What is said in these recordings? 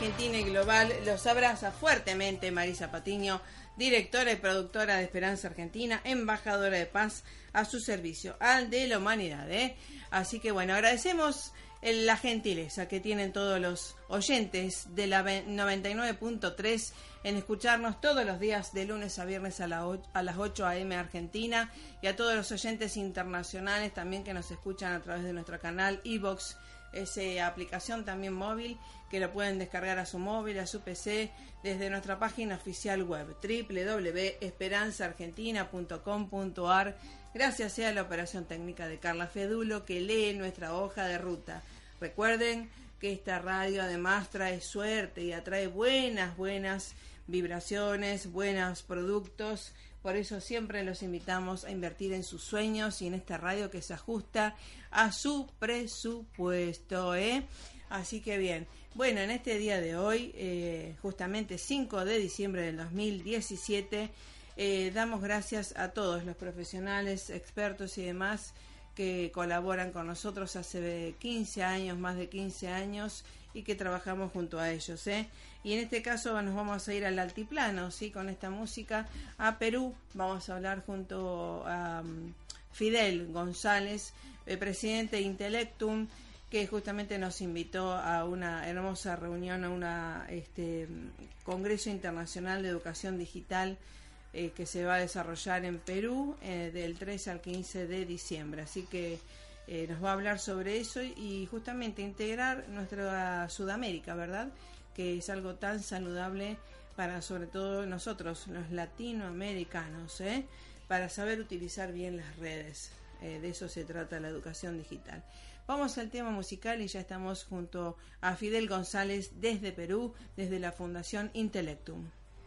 Argentina y Global los abraza fuertemente Marisa Patiño, directora y productora de Esperanza Argentina, embajadora de paz a su servicio, al de la humanidad. ¿eh? Así que bueno, agradecemos la gentileza que tienen todos los oyentes de la 99.3 en escucharnos todos los días de lunes a viernes a, a las 8 a.m. Argentina y a todos los oyentes internacionales también que nos escuchan a través de nuestro canal Evox esa aplicación también móvil que lo pueden descargar a su móvil, a su PC, desde nuestra página oficial web www.esperanzaargentina.com.ar. Gracias a la operación técnica de Carla Fedulo que lee nuestra hoja de ruta. Recuerden que esta radio además trae suerte y atrae buenas, buenas vibraciones, buenos productos por eso siempre los invitamos a invertir en sus sueños y en esta radio que se ajusta a su presupuesto. ¿eh? Así que bien, bueno, en este día de hoy, eh, justamente 5 de diciembre del 2017, eh, damos gracias a todos los profesionales, expertos y demás que colaboran con nosotros hace 15 años, más de 15 años, y que trabajamos junto a ellos. ¿eh? Y en este caso nos vamos a ir al altiplano, ¿sí? con esta música, a Perú. Vamos a hablar junto a um, Fidel González, el presidente de Intelectum, que justamente nos invitó a una hermosa reunión, a un este, Congreso Internacional de Educación Digital eh, que se va a desarrollar en Perú eh, del 13 al 15 de diciembre. Así que eh, nos va a hablar sobre eso y justamente integrar nuestra Sudamérica, ¿verdad? Que es algo tan saludable para sobre todo nosotros, los latinoamericanos, ¿eh? para saber utilizar bien las redes. Eh, de eso se trata la educación digital. Vamos al tema musical y ya estamos junto a Fidel González desde Perú, desde la Fundación Intelectum.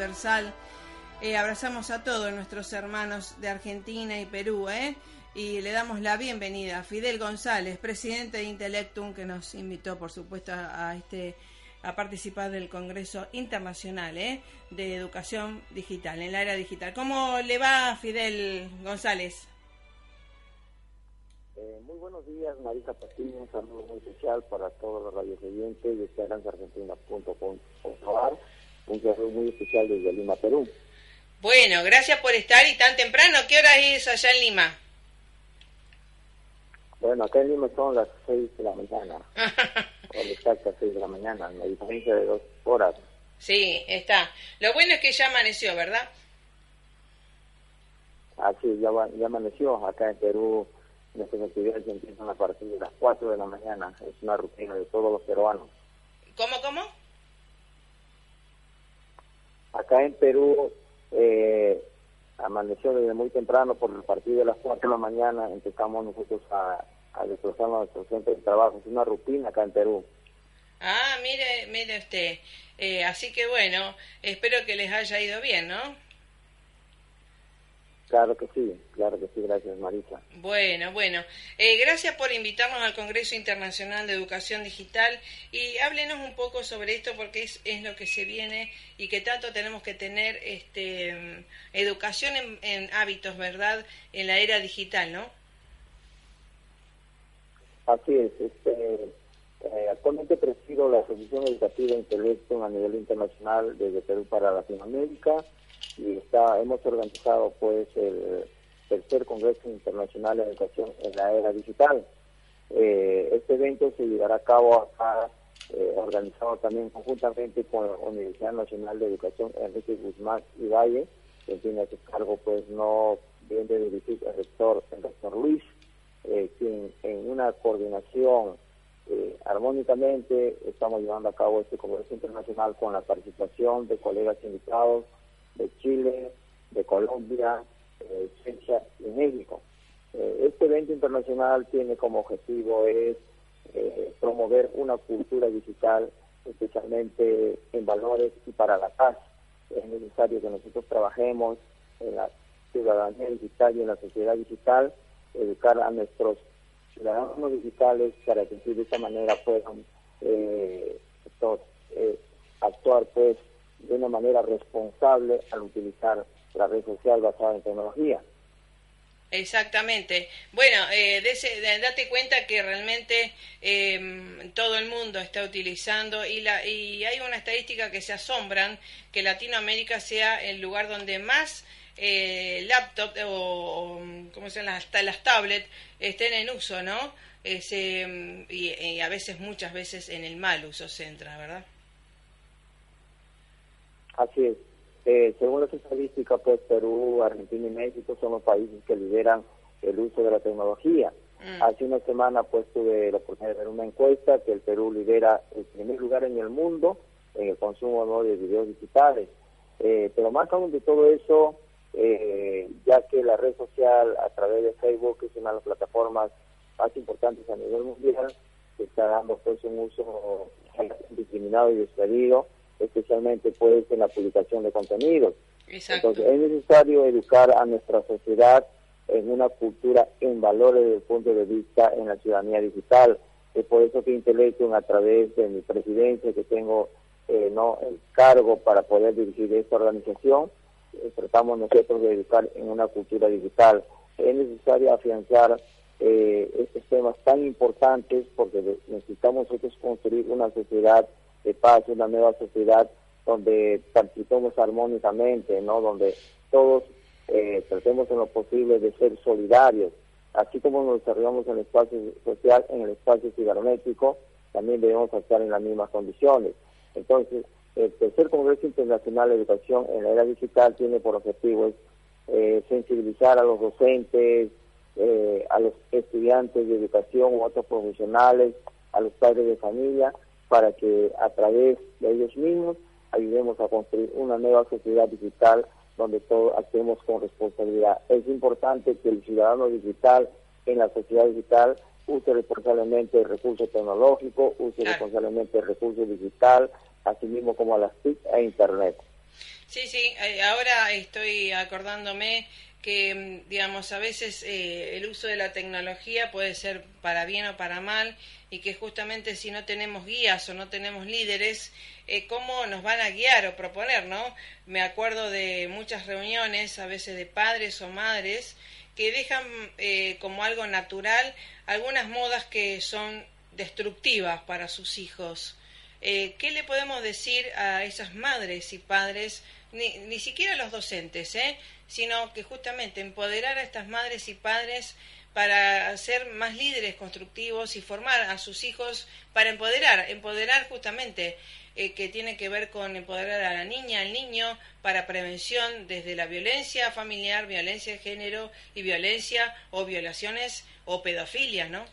Transversal. Eh, abrazamos a todos nuestros hermanos de Argentina y Perú, ¿eh? y le damos la bienvenida a Fidel González, presidente de Intelectum, que nos invitó, por supuesto, a, este a participar del Congreso Internacional ¿eh? de Educación Digital, en la era digital. ¿Cómo le va, Fidel González? Eh, muy buenos días, Marisa Patiño, un saludo muy especial para todos los radios oyentes de esperanzaargentina.com.ar, un saludo muy especial desde Lima, Perú. Bueno, gracias por estar y tan temprano. ¿Qué hora es allá en Lima? Bueno, acá en Lima son las 6 de la mañana. o exacta 6 de la mañana, una diferencia de dos horas. Sí, está. Lo bueno es que ya amaneció, ¿verdad? Ah, sí, ya, ya amaneció. Acá en Perú nuestras actividades empiezan a partir de las 4 de la mañana. Es una rutina de todos los peruanos. ¿Cómo, cómo? Acá en Perú eh, amaneció desde muy temprano por el partido de las 4 de la mañana, empezamos nosotros a, a destrozar nuestro centro de trabajo. Es una rutina acá en Perú. Ah, mire, mire usted. Eh, así que bueno, espero que les haya ido bien, ¿no? Claro que sí, claro que sí, gracias Marisa. Bueno, bueno, eh, gracias por invitarnos al Congreso Internacional de Educación Digital y háblenos un poco sobre esto porque es, es lo que se viene y que tanto tenemos que tener este, educación en, hábitos, ¿verdad? En la era digital, ¿no? Así es, este, eh, actualmente presido la Asociación Educativa Intelecto a nivel internacional desde Perú para Latinoamérica y está, hemos organizado pues el tercer Congreso Internacional de Educación en la Era Digital. Eh, este evento se llevará a cabo acá, eh, organizado también conjuntamente con la Universidad Nacional de Educación Enrique Guzmán y Valle, que tiene ese cargo pues no bien de dirigir el rector, el rector Luis, eh, quien en una coordinación armónicamente estamos llevando a cabo este Congreso Internacional con la participación de colegas invitados, de Chile, de Colombia, de Suecia y México. Eh, este evento internacional tiene como objetivo es eh, promover una cultura digital, especialmente en valores y para la paz. Es necesario que nosotros trabajemos en la ciudadanía digital y en la sociedad digital, educar a nuestros ciudadanos digitales para que de esta manera puedan eh, actuar pues de una manera responsable al utilizar la red social basada en tecnología. Exactamente. Bueno, eh, date cuenta que realmente em, todo el mundo está utilizando y, la, y hay una estadística que se asombran que Latinoamérica sea el lugar donde más eh, laptop o, ¿cómo se llama? Hasta las tablets estén en uso, ¿no? Em, y, y, a veces, muchas veces en el mal uso se entra, ¿verdad? Así es. Eh, según las estadísticas, pues Perú, Argentina y México son los países que lideran el uso de la tecnología. Mm. Hace una semana pues tuve la oportunidad de ver una encuesta que el Perú lidera el primer lugar en el mundo en el consumo de videos digitales. Eh, pero más aún de todo eso, eh, ya que la red social a través de Facebook es una de las plataformas más importantes a nivel mundial, que está dando pues un uso discriminado y despedido especialmente pues en la publicación de contenidos. Entonces es necesario educar a nuestra sociedad en una cultura en valores desde el punto de vista en la ciudadanía digital. Es por eso que Intelectum a través de mi presidencia que tengo eh, no el cargo para poder dirigir esta organización, eh, tratamos nosotros de educar en una cultura digital. Es necesario afianzar eh, estos temas tan importantes porque necesitamos nosotros construir una sociedad de paz, una nueva sociedad donde participemos armónicamente, ¿no? Donde todos eh, tratemos en lo posible de ser solidarios, así como nos desarrollamos en el espacio social, en el espacio cibernético, también debemos actuar en las mismas condiciones. Entonces, el tercer Congreso Internacional de Educación en la Era Digital tiene por objetivo eh, sensibilizar a los docentes, eh, a los estudiantes de educación u otros profesionales, a los padres de familia, para que a través de ellos mismos ayudemos a construir una nueva sociedad digital donde todos actuemos con responsabilidad. Es importante que el ciudadano digital en la sociedad digital use responsablemente el recurso tecnológico, use responsablemente el recurso digital, así mismo como las TIC e Internet. Sí, sí, eh, ahora estoy acordándome que, mm, digamos, a veces eh, el uso de la tecnología puede ser para bien o para mal y que justamente si no tenemos guías o no tenemos líderes, eh, ¿cómo nos van a guiar o proponer, no? Me acuerdo de muchas reuniones, a veces de padres o madres, que dejan eh, como algo natural algunas modas que son destructivas para sus hijos. ¿Qué le podemos decir a esas madres y padres, ni, ni siquiera a los docentes, eh? Sino que justamente empoderar a estas madres y padres para ser más líderes constructivos y formar a sus hijos para empoderar, empoderar justamente eh, que tiene que ver con empoderar a la niña, al niño, para prevención desde la violencia familiar, violencia de género y violencia o violaciones o pedofilia, ¿no?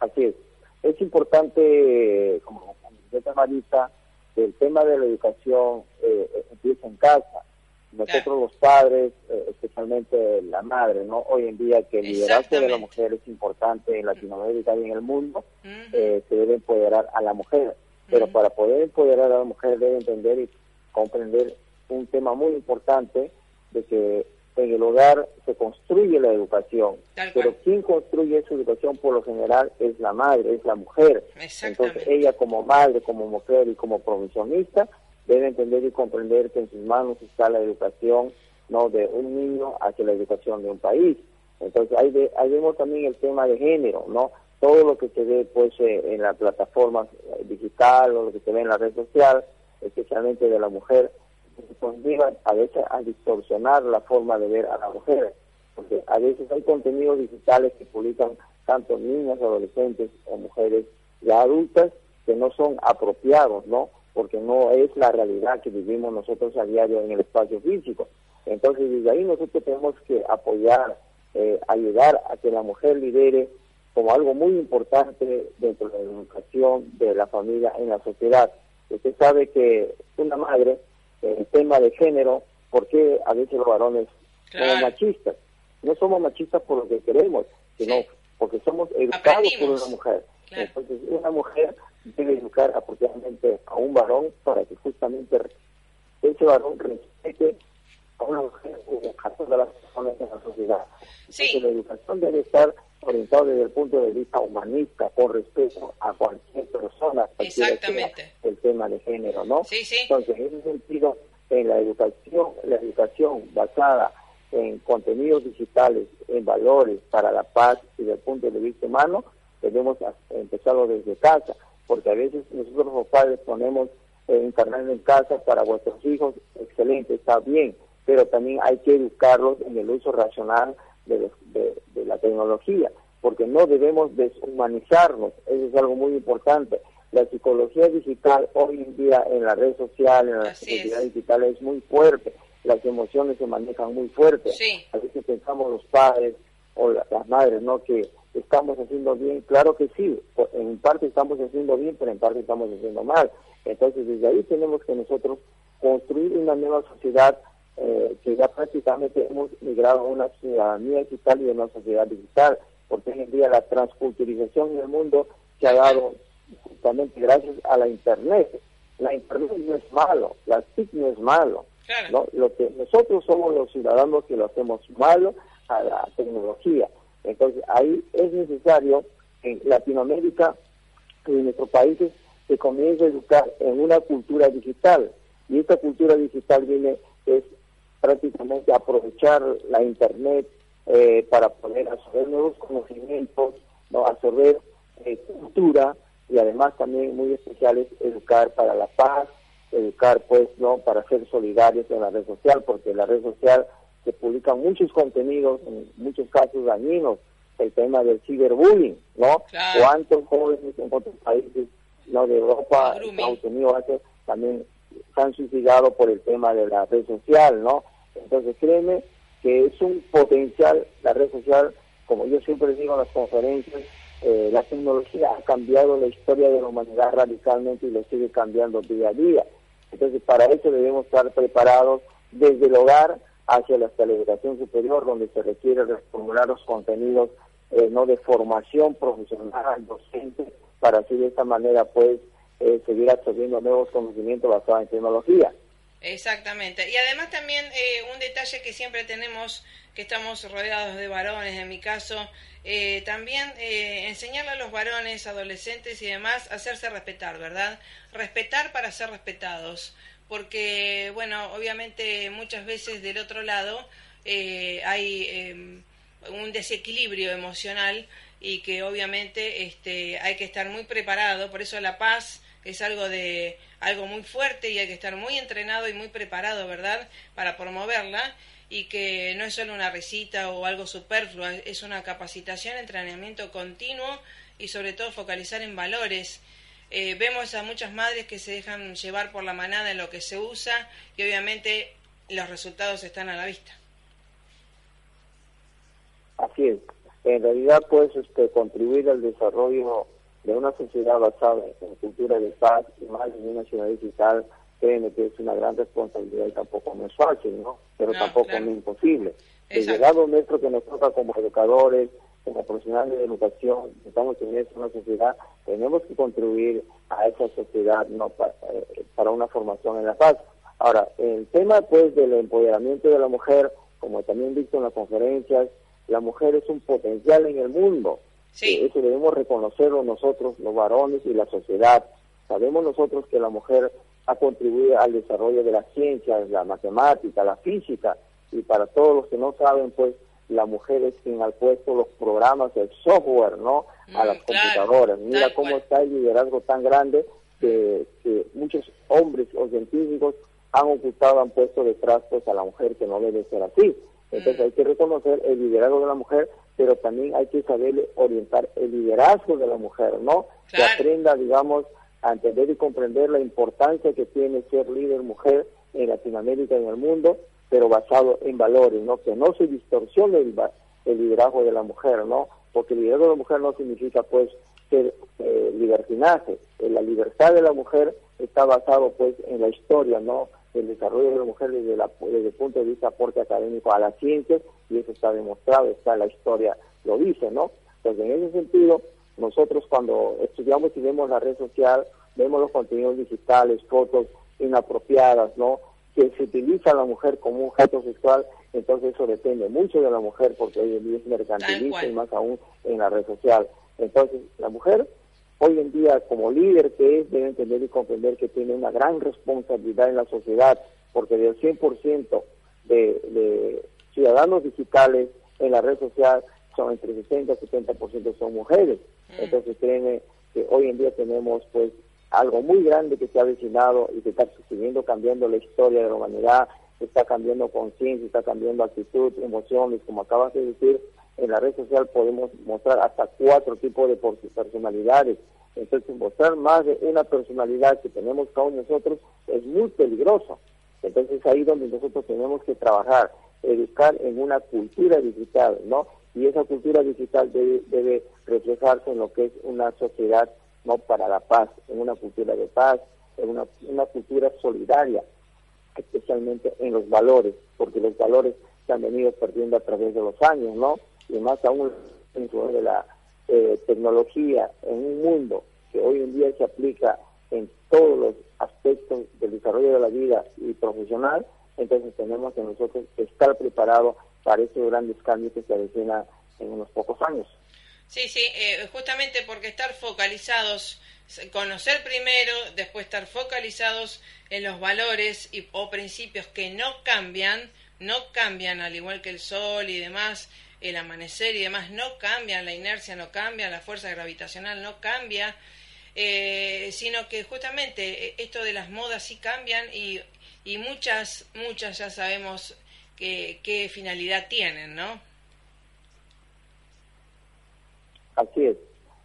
Así es. Es importante, como dice Marita, el tema de la educación eh, empieza en casa. Nosotros los padres, eh, especialmente la madre, ¿no? Hoy en día que el liderazgo de la mujer es importante en Latinoamérica y en el mundo, eh, se debe empoderar a la mujer. Pero para poder empoderar a la mujer debe entender y comprender un tema muy importante de que en el hogar se construye la educación, pero quien construye esa educación por lo general es la madre, es la mujer. Entonces ella como madre, como mujer y como profesionista debe entender y comprender que en sus manos está la educación no de un niño hacia la educación de un país. Entonces ahí, vemos también el tema de género, ¿no? Todo lo que se ve pues eh, en la plataforma eh, digital o lo que se ve en la red social, especialmente de la mujer, conllevan a veces a distorsionar la forma de ver a la mujer, porque a veces hay contenidos digitales que publican tanto niñas, adolescentes o mujeres ya adultas que no son apropiados, ¿no? Porque no es la realidad que vivimos nosotros a diario en el espacio físico. Entonces, desde ahí nosotros tenemos que apoyar, eh, ayudar a que la mujer lidere como algo muy importante dentro de la educación de la familia en la sociedad. Usted sabe que una madre el tema de género, porque a veces los varones somos machistas. No somos machistas por lo que queremos, sino porque somos educados por una mujer. Entonces, una mujer debe educar apropiadamente a un varón para que justamente ese varón respete a una mujer de las personas en la sociedad. Entonces, la educación debe estar orientada desde el punto de vista humanista, con respeto a cualquier persona. Exactamente. El tema de género, ¿no? Sí, sí. Entonces, en ese sentido, en la educación, la educación basada en contenidos digitales, en valores para la paz y desde el punto de vista humano, debemos empezarlo desde casa, porque a veces nosotros los padres ponemos eh, internet en casa para vuestros hijos, excelente, está bien, pero también hay que educarlos en el uso racional de, de la tecnología, porque no debemos deshumanizarnos, eso es algo muy importante la psicología digital hoy en día en la red social, en la psicología digital es muy fuerte, las emociones se manejan muy fuerte. A veces pensamos los padres o las madres, ¿no? Que estamos haciendo bien, claro que sí, en parte estamos haciendo bien, pero en parte estamos haciendo mal. Entonces desde ahí tenemos que nosotros construir una nueva sociedad eh, que ya prácticamente hemos migrado a una ciudadanía digital y a una sociedad digital, porque hoy en día la transculturización en el mundo se ha dado justamente gracias a la Internet. La Internet no es malo, la TIC no es malo. ¿no? Lo que nosotros somos los ciudadanos que lo hacemos malo a la tecnología. Entonces ahí es necesario en Latinoamérica y en nuestros países se comience a educar en una cultura digital. Y esta cultura digital viene es prácticamente aprovechar la Internet eh, para poder absorber nuevos conocimientos, no absorber eh, cultura y además también muy especial es educar para la paz, educar pues no para ser solidarios en la red social, porque en la red social se publican muchos contenidos, en muchos casos dañinos, el tema del ciberbullying, ¿no? ¿Cuántos jóvenes en otros países, no de Europa, Estados Unidos, también se han suicidado por el tema de la red social, ¿no? Entonces créeme que es un potencial, la red social, como yo siempre digo en las conferencias, eh, la tecnología ha cambiado la historia de la humanidad radicalmente y lo sigue cambiando día a día. Entonces, para eso debemos estar preparados desde el hogar hacia la educación superior, donde se requiere reformular los contenidos eh, no de formación profesional docente, para así de esta manera, pues, eh, seguir absorbiendo nuevos conocimientos basados en tecnología. Exactamente. Y además también eh, un detalle que siempre tenemos, que estamos rodeados de varones, en mi caso, eh, también eh, enseñarle a los varones, adolescentes y demás hacerse respetar, ¿verdad? Respetar para ser respetados. Porque, bueno, obviamente muchas veces del otro lado hay em, un desequilibrio emocional y que obviamente este, hay que estar muy preparado. Por eso la paz es algo de algo muy fuerte y hay que estar muy entrenado y muy preparado, ¿verdad?, para promoverla y que no es solo una recita o algo superfluo, es una capacitación, entrenamiento continuo y sobre todo focalizar en valores. Eh, vemos a muchas madres que se dejan llevar por la manada en lo que se usa y obviamente los resultados están a la vista. Así es. En realidad, pues, este, contribuir al desarrollo de una sociedad basada en cultura de paz y más en una ciudad digital, créeme que es una gran responsabilidad y tampoco no es fácil, ¿no? Pero tampoco es imposible. El legado nuestro que nos toca como educadores, como profesionales de educación, estamos en una sociedad, tenemos que contribuir a esa sociedad no para, eh, para una formación en la paz. Ahora, el tema pues del empoderamiento de la mujer, como también visto en las conferencias, la mujer es un potencial en el mundo. Sí. Eso debemos reconocerlo nosotros, los varones y la sociedad. Sabemos nosotros que la mujer ha contribuido al desarrollo de las ciencias, la matemática, la física, y para todos los que no saben, pues la mujer es quien ha puesto los programas, el software, ¿no? a mm, las computadoras. Mira cómo está el liderazgo tan grande que, que, muchos hombres o científicos han ocultado, han puesto detrás pues a la mujer que no debe ser así. Entonces hay que reconocer el liderazgo de la mujer, pero también hay que saber orientar el liderazgo de la mujer, ¿no? Que aprenda, digamos, a entender y comprender la importancia que tiene ser líder mujer en Latinoamérica y en el mundo, pero basado en valores, ¿no? Que no se distorsione el, liderazgo de la mujer, ¿no? Porque el liderazgo de la mujer no significa, pues, ser eh, libertinaje. La libertad de la mujer está basado, pues, en la historia, ¿no? El desarrollo de la mujer desde, la, desde el punto de vista aporte académico a las ciencias, y eso está demostrado, está la historia, lo dice, ¿no? Entonces, en ese sentido, nosotros cuando estudiamos y vemos la red social, vemos los contenidos digitales, fotos inapropiadas, ¿no? Que se utiliza a la mujer como un objeto sexual, entonces eso depende mucho de la mujer porque hoy en día es mercantilista y más aún en la red social. Entonces, la mujer hoy en día como líder que es, debe entender y comprender que tiene una gran responsabilidad en la sociedad, porque del 100% de, de ciudadanos digitales en la red social son entre 60 y 70% son mujeres. Mm. Entonces créeme que hoy en día tenemos pues algo muy grande que se ha avecinado y que está siguiendo cambiando la historia de la humanidad, está cambiando conciencia, está cambiando actitud, emociones, como acabas de decir, en la red social podemos mostrar hasta cuatro tipos de personalidades. Entonces, mostrar más de una personalidad que tenemos cada uno nosotros es muy peligroso. Entonces, ahí donde nosotros tenemos que trabajar, educar en una cultura digital, ¿no? Y esa cultura digital debe, debe reflejarse en lo que es una sociedad, ¿no? Para la paz, en una cultura de paz, en una, una cultura solidaria, especialmente en los valores, porque los valores se han venido perdiendo a través de los años, ¿no? Y más aún de la eh, tecnología en un mundo que hoy en día se aplica en todos los aspectos del desarrollo de la vida y profesional, entonces tenemos que nosotros estar preparados para estos grandes cambios que se avecinan en unos pocos años. Sí, sí, eh, justamente porque estar focalizados, conocer primero, después estar focalizados en los valores y, o principios que no cambian, no cambian al igual que el sol y demás, el amanecer y demás no cambian, la inercia no cambia, la fuerza gravitacional no cambia, eh, sino que justamente eh, esto de las modas sí cambian y, y muchas, muchas ya sabemos que, qué finalidad tienen, ¿no? Así es.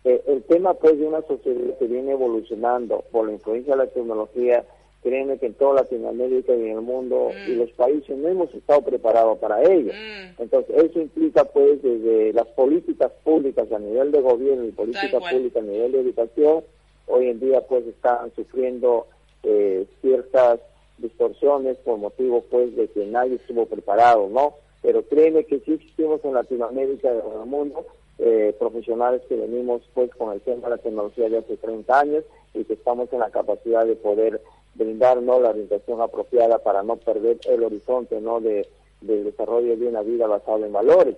Eh, el tema pues de una sociedad que viene evolucionando por la influencia de la tecnología créeme que en toda Latinoamérica y en el mundo y mm. los países no hemos estado preparados para ello. Mm. Entonces, eso implica pues desde las políticas públicas a nivel de gobierno y políticas públicas a nivel de educación, hoy en día pues están sufriendo eh, ciertas distorsiones por motivo pues de que nadie estuvo preparado, ¿no? Pero créeme que sí existimos en Latinoamérica y en el mundo eh, profesionales que venimos pues con el tema de la tecnología de hace 30 años y que estamos en la capacidad de poder brindarnos la orientación apropiada para no perder el horizonte no de, del desarrollo de una vida basada en valores.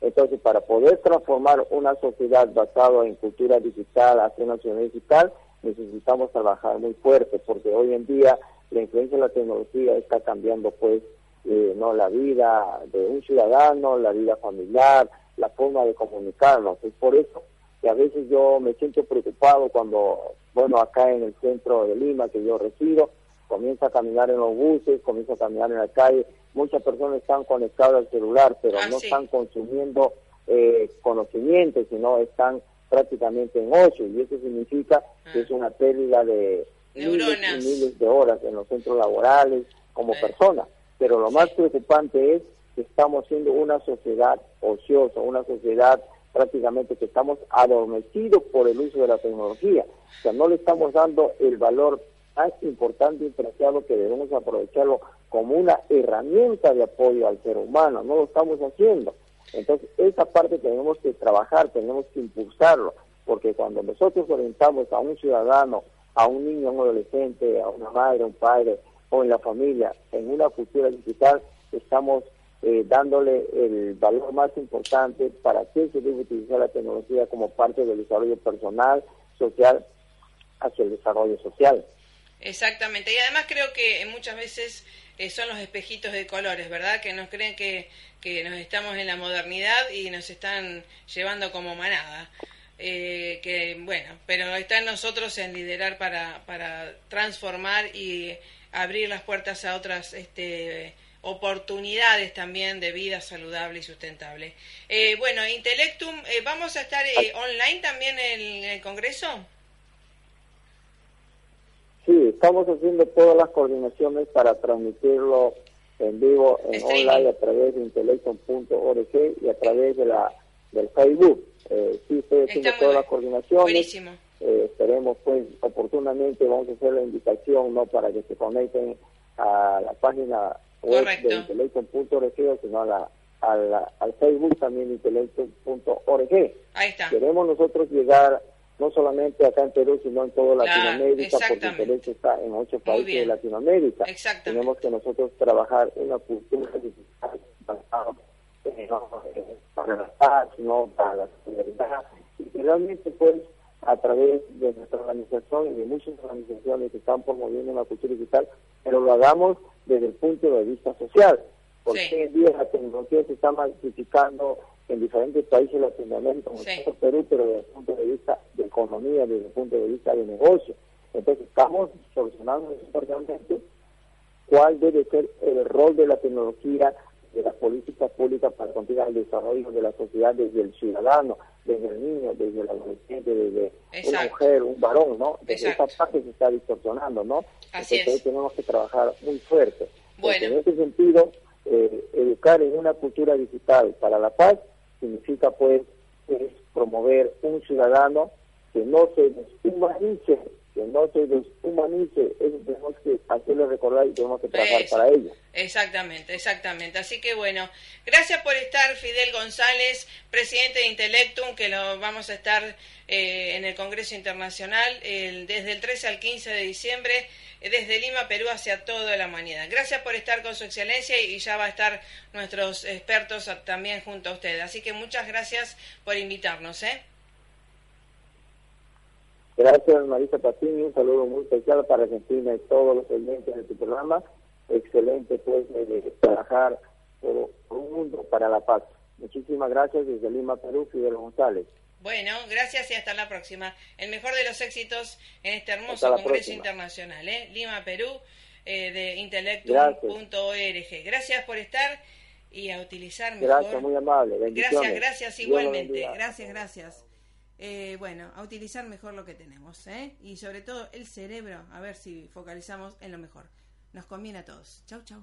Entonces, para poder transformar una sociedad basada en cultura digital hacia una sociedad digital, necesitamos trabajar muy fuerte, porque hoy en día la influencia de la tecnología está cambiando, pues, eh, no la vida de un ciudadano, la vida familiar, la forma de comunicarnos. Es por eso que a veces yo me siento preocupado cuando, bueno, acá en el centro de Lima, que yo resido, comienza a caminar en los buses, comienza a caminar en la calle, muchas personas están conectadas al celular, pero ah, no están consumiendo eh, conocimiento, sino están prácticamente en ocho, y eso significa que ah. es una pérdida de miles, miles de horas en los centros laborales como personas. Pero lo más preocupante es que estamos siendo una sociedad ociosa, una sociedad prácticamente que estamos adormecidos por el uso de la tecnología. O sea, no le estamos dando el valor más importante y preciado que debemos aprovecharlo como una herramienta de apoyo al ser humano. No lo estamos haciendo. Entonces, esa parte tenemos que trabajar, tenemos que impulsarlo, porque cuando nosotros orientamos a un ciudadano, a un niño, a un adolescente, a una madre, a un padre o en la familia en una cultura digital, estamos eh, dándole el valor más importante para que se debe utilizar la tecnología como parte del desarrollo personal, social, hacia el desarrollo social. Exactamente, y además creo que muchas veces eh, son los espejitos de colores, ¿verdad? Que nos creen que, que nos estamos en la modernidad y nos están llevando como manada. Eh, que bueno, pero está en nosotros en liderar para, para transformar y abrir las puertas a otras este, oportunidades también de vida saludable y sustentable. Eh, bueno, Intelectum, eh, ¿vamos a estar eh, online también en, el Congreso? Sí, estamos haciendo todas las coordinaciones para transmitirlo en vivo, en online, a través de intelectum.org y a través de la del Facebook. sí, estoy haciendo todas las coordenaciones. Buenísimo. esperemos, pues, oportunamente vamos a hacer la invitación, ¿no?, para que se conecten a la página Correcto. de intelecto.org, sino a la, al Facebook también intelecto.org. Ahí está. Queremos nosotros llegar no solamente acá en Perú, sino en toda Latinoamérica, porque Intelecto está en ocho países de Latinoamérica. Tenemos que nosotros trabajar una cultura digital para la paz, no para la solidaridad, y que realmente pues a través de nuestra organización y de muchas organizaciones que están promoviendo una cultura digital, pero lo hagamos desde el punto de vista social, porque hoy en día la tecnología se está masificando en diferentes países de Latinoamérica, como sí. Perú, pero desde el punto de vista de economía, desde el punto de vista de negocio. Entonces estamos solucionando importantemente cuál debe ser el rol de la tecnología de las políticas públicas para contribuir al desarrollo de la sociedad desde el ciudadano, desde el niño, desde el adolescente, desde una mujer, un varón, ¿no? Desde esa parte se está distorsionando, ¿no? Así Entonces tenemos que trabajar muy fuerte. En ese sentido, eh, educar en una cultura digital para la paz significa pues es promover un ciudadano que no se deshumanice que no se deshumanice, eso tenemos que hacerle recordar y tenemos que trabajar para ello. Exactamente, exactamente. Así que bueno, gracias por estar Fidel González, presidente de Intelectum, que lo vamos a estar eh, en el Congreso Internacional desde el 13 al 15 de diciembre, desde Lima, Perú, hacia toda la humanidad. Gracias por estar con su excelencia y ya va a estar nuestros expertos también junto a ustedes. Así que muchas gracias por invitarnos. ¿eh? Gracias, Marisa Patini. Un saludo muy especial para Argentina y todos los oyentes de tu programa. Excelente, pues, de trabajar por, un mundo para la paz. Muchísimas gracias desde Lima, Perú, Fidel González. Bueno, gracias y hasta la próxima. El mejor de los éxitos en este hermoso Congreso Internacional, ¿eh? Lima, Perú, eh, de intelectum.org. Gracias por estar y a utilizar mejor. Gracias, muy amable. Gracias, gracias igualmente. Gracias, gracias. Eh, bueno, a utilizar mejor lo que tenemos, ¿eh? Y sobre todo el cerebro, a ver si focalizamos en lo mejor. Nos conviene a todos. Chau, chau.